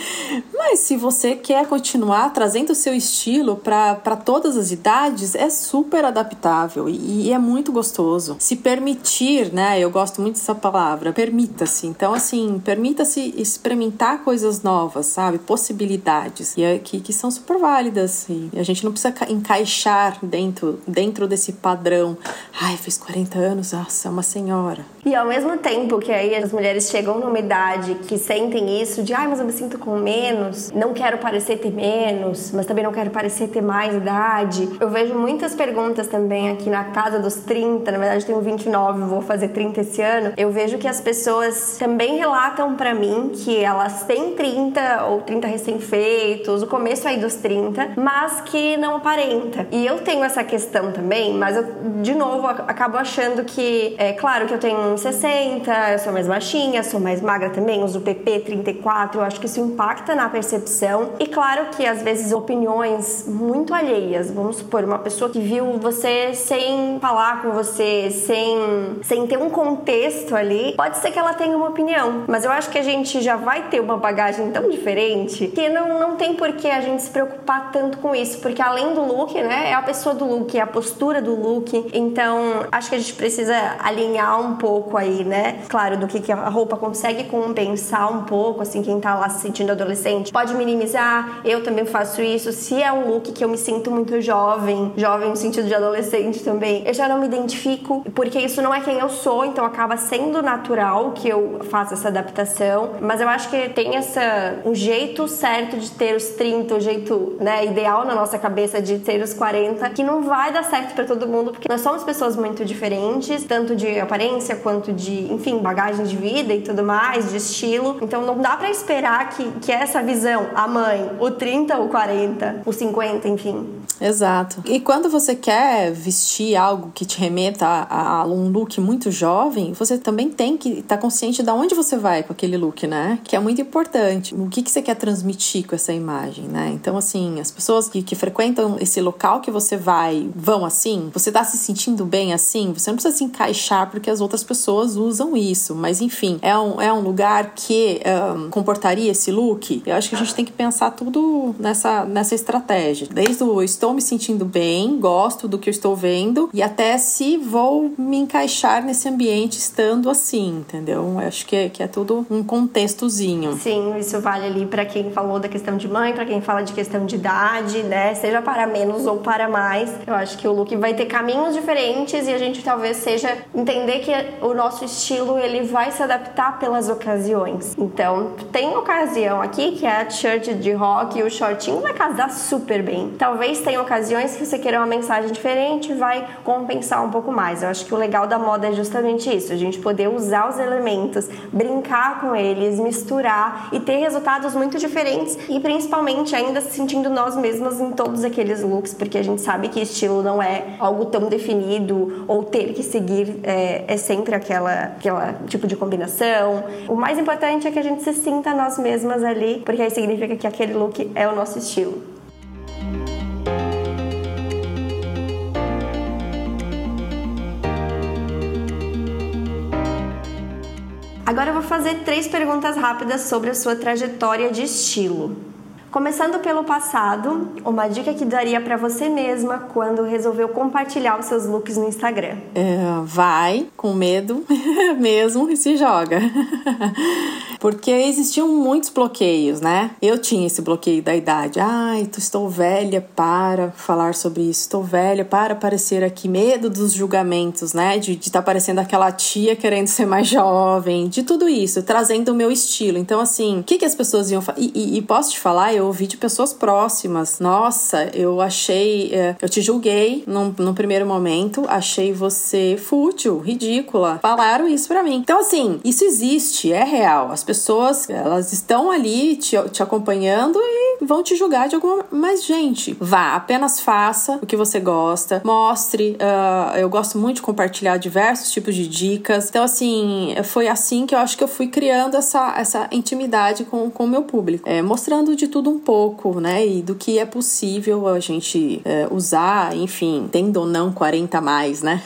Mas se você quer continuar trazendo o seu estilo para todas as idades é super adaptável e, e, é muito gostoso. Se permitir, né? Eu gosto muito dessa palavra, permita-se. Então, assim, permita-se experimentar coisas novas, sabe? Possibilidades e é, que, são super válidas. E a gente não precisa encaixar dentro, dentro desse padrão. Ai, fez 40 anos, nossa, é uma senhora. E ao mesmo tempo que aí as mulheres chegam numa idade que sentem isso de ai, mas eu me sinto com menos, não quero parecer ter menos, mas também não quero parecer ter mais mais idade. Eu vejo muitas perguntas também aqui na casa dos 30, na verdade tenho 29, vou fazer 30 esse ano. Eu vejo que as pessoas também relatam para mim que elas têm 30 ou 30 recém-feitos, o começo aí dos 30, mas que não aparenta. E eu tenho essa questão também, mas eu, de novo, acabo achando que, é claro que eu tenho 60, eu sou mais baixinha, sou mais magra também, uso PP 34, eu acho que isso impacta na percepção. E claro que às vezes opiniões muito alheias. Vamos supor, uma pessoa que viu você sem falar com você, sem, sem ter um contexto ali, pode ser que ela tenha uma opinião. Mas eu acho que a gente já vai ter uma bagagem tão diferente que não, não tem por que a gente se preocupar tanto com isso. Porque além do look, né, é a pessoa do look, é a postura do look. Então, acho que a gente precisa alinhar um pouco aí, né? Claro, do que, que a roupa consegue compensar um pouco, assim, quem tá lá se sentindo adolescente. Pode minimizar, eu também faço isso. Se é um look que eu me sinto muito jovem, jovem no sentido de adolescente também. Eu já não me identifico, porque isso não é quem eu sou, então acaba sendo natural que eu faça essa adaptação. Mas eu acho que tem essa um jeito certo de ter os 30, o jeito, né, ideal na nossa cabeça de ter os 40, que não vai dar certo para todo mundo, porque nós somos pessoas muito diferentes, tanto de aparência quanto de, enfim, bagagem de vida e tudo mais, de estilo. Então não dá para esperar que, que essa visão, a mãe, o 30, o 40, o 50, enfim, Exato. E quando você quer vestir algo que te remeta a, a um look muito jovem, você também tem que estar tá consciente de onde você vai com aquele look, né? Que é muito importante. O que, que você quer transmitir com essa imagem, né? Então, assim, as pessoas que, que frequentam esse local que você vai vão assim, você tá se sentindo bem assim, você não precisa se encaixar porque as outras pessoas usam isso, mas enfim, é um, é um lugar que um, comportaria esse look. Eu acho que a gente tem que pensar tudo nessa, nessa estratégia. Desde o estou me sentindo bem, gosto do que eu estou vendo e até se vou me encaixar nesse ambiente estando assim, entendeu? Eu acho que é, que é tudo um contextozinho. Sim, isso vale ali para quem falou da questão de mãe, para quem fala de questão de idade, né? Seja para menos ou para mais. Eu acho que o look vai ter caminhos diferentes e a gente talvez seja entender que o nosso estilo ele vai se adaptar pelas ocasiões. Então, tem ocasião aqui que é a shirt de rock e o shortinho vai casar super bem. Talvez tenha ocasiões que você queira uma mensagem diferente, vai compensar um pouco mais. Eu acho que o legal da moda é justamente isso, a gente poder usar os elementos, brincar com eles, misturar e ter resultados muito diferentes e principalmente ainda se sentindo nós mesmas em todos aqueles looks, porque a gente sabe que estilo não é algo tão definido ou ter que seguir é, é sempre aquela, aquela tipo de combinação. O mais importante é que a gente se sinta nós mesmas ali, porque aí significa que aquele look é o nosso estilo. Agora eu vou fazer três perguntas rápidas sobre a sua trajetória de estilo. Começando pelo passado, uma dica que daria para você mesma quando resolveu compartilhar os seus looks no Instagram? É, vai com medo mesmo e se joga. Porque existiam muitos bloqueios, né? Eu tinha esse bloqueio da idade. Ai, estou velha para falar sobre isso. Estou velha para aparecer aqui. Medo dos julgamentos, né? De estar tá parecendo aquela tia querendo ser mais jovem. De tudo isso, trazendo o meu estilo. Então, assim, o que, que as pessoas iam falar? E, e, e posso te falar, eu ouvi de pessoas próximas. Nossa, eu achei. É, eu te julguei num, num primeiro momento, achei você fútil, ridícula. Falaram isso pra mim. Então, assim, isso existe, é real. As pessoas, elas estão ali te, te acompanhando e vão te julgar de alguma. Mas, gente, vá, apenas faça o que você gosta, mostre. Uh, eu gosto muito de compartilhar diversos tipos de dicas. Então, assim, foi assim que eu acho que eu fui criando essa, essa intimidade com o meu público. É, mostrando de tudo um pouco, né? E do que é possível a gente é, usar, enfim, tendo ou não 40 a mais, né?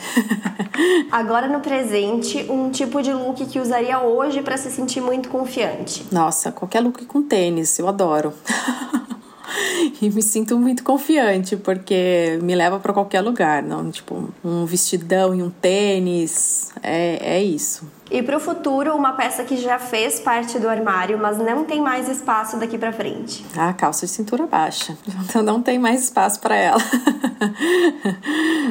Agora no presente, um tipo de look que usaria hoje para se sentir muito confiante. Nossa, qualquer look com tênis, eu adoro. e me sinto muito confiante porque me leva para qualquer lugar, não? Tipo, um vestidão e um tênis, é, é isso. E para o futuro, uma peça que já fez parte do armário, mas não tem mais espaço daqui para frente. A calça de cintura baixa. Então não tem mais espaço para ela.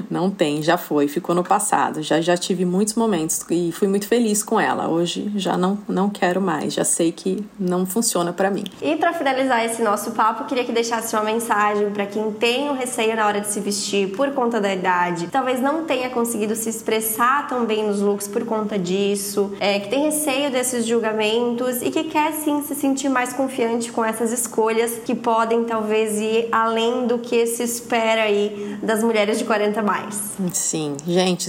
não tem, já foi, ficou no passado. Já já tive muitos momentos e fui muito feliz com ela. Hoje já não não quero mais, já sei que não funciona para mim. E para finalizar esse nosso papo, queria que deixasse uma mensagem para quem tem o receio na hora de se vestir por conta da idade, talvez não tenha conseguido se expressar tão bem nos looks por conta disso isso, é, que tem receio desses julgamentos e que quer sim se sentir mais confiante com essas escolhas que podem talvez ir além do que se espera aí das mulheres de 40 mais. Sim, gente,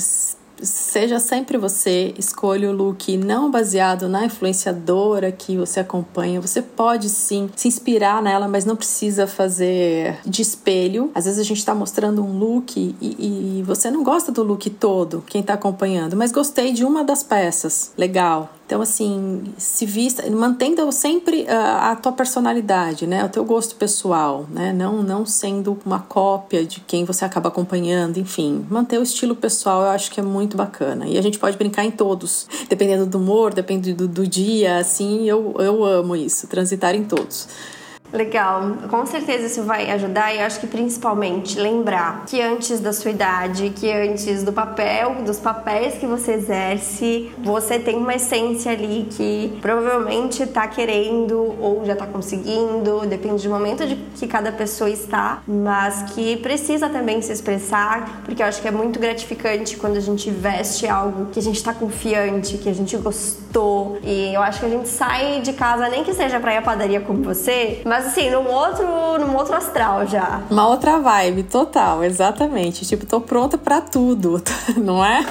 seja sempre você, escolha o look não baseado na influenciadora que você acompanha. Você pode sim se inspirar nela, mas não precisa fazer de espelho. Às vezes a gente está mostrando um look e, e, você não gosta do look todo, quem está acompanhando, mas gostei de uma das peças. Legal. Então, assim, se vista, mantendo sempre uh, a tua personalidade, né? O teu gosto pessoal, né? Não, não sendo uma cópia de quem você acaba acompanhando, enfim. Manter o estilo pessoal eu acho que é muito bacana. E a gente pode brincar em todos, dependendo do humor, dependendo do, do dia, assim, eu, eu amo isso, transitar em todos. Legal, com certeza isso vai ajudar e eu acho que principalmente lembrar que antes da sua idade, que antes do papel, dos papéis que você exerce, você tem uma essência ali que provavelmente está querendo ou já está conseguindo, depende do momento de que cada pessoa está, mas que precisa também se expressar, porque eu acho que é muito gratificante quando a gente veste algo que a gente está confiante, que a gente gostou. E eu acho que a gente sai de casa nem que seja para ir à padaria como você, mas Mas assim, num outro, num outro astral já. Uma outra vibe, total, exatamente. Tipo, tô pronta para tudo, não é?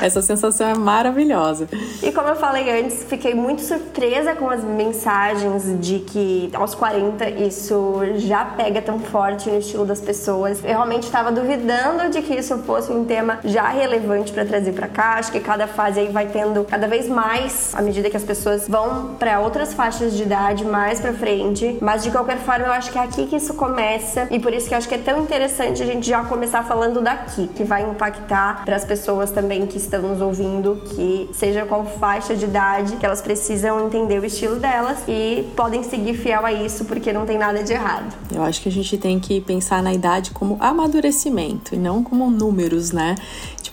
Essa sensação é maravilhosa. E como eu falei antes, fiquei muito surpresa com as mensagens de que aos 40 isso já pega tão forte no estilo das pessoas. Eu realmente estava duvidando de que isso fosse um tema já relevante para trazer para cá. Acho que cada fase aí vai tendo cada vez mais à medida que as pessoas vão para outras faixas de idade mais para frente. Mas de qualquer forma, eu acho que é aqui que isso começa e por isso que eu acho que é tão interessante a gente já começar falando daqui, que vai impactar para as pessoas também que estão nos ouvindo, que seja qual faixa de idade, que elas precisam entender o estilo delas e podem seguir fiel a isso porque não tem nada de errado. Eu acho que a gente tem que pensar na idade como amadurecimento e não como números, né?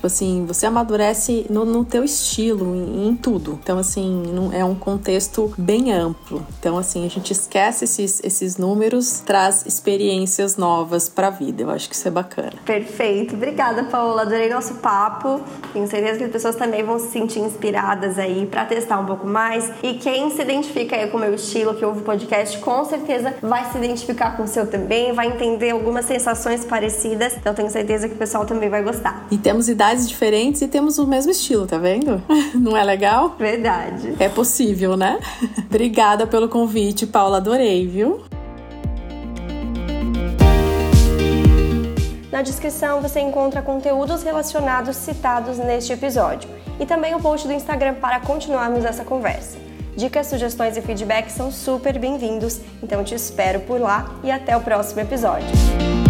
Tipo assim, você amadurece no, no teu estilo, em, em, tudo. Então, assim, é um contexto bem amplo. Então, assim, a gente esquece esses, esses números, traz experiências novas pra vida. Eu acho que isso é bacana. Perfeito. Obrigada, Paola. Adorei nosso papo. Tenho certeza que as pessoas também vão se sentir inspiradas aí para testar um pouco mais. E quem se identifica aí com o meu estilo, que ouve o podcast, com certeza vai se identificar com o seu também, vai entender algumas sensações parecidas. Então, tenho certeza que o pessoal também vai gostar. E temos idade diferentes e temos o mesmo estilo, tá vendo? Não é legal? Verdade. É possível, né? Obrigada pelo convite, Paula. Adorei, viu? Na descrição você encontra conteúdos relacionados citados neste episódio e também o post do Instagram para continuarmos essa conversa. Dicas, sugestões e feedbacks são super bem-vindos, então te espero por lá e até o próximo episódio.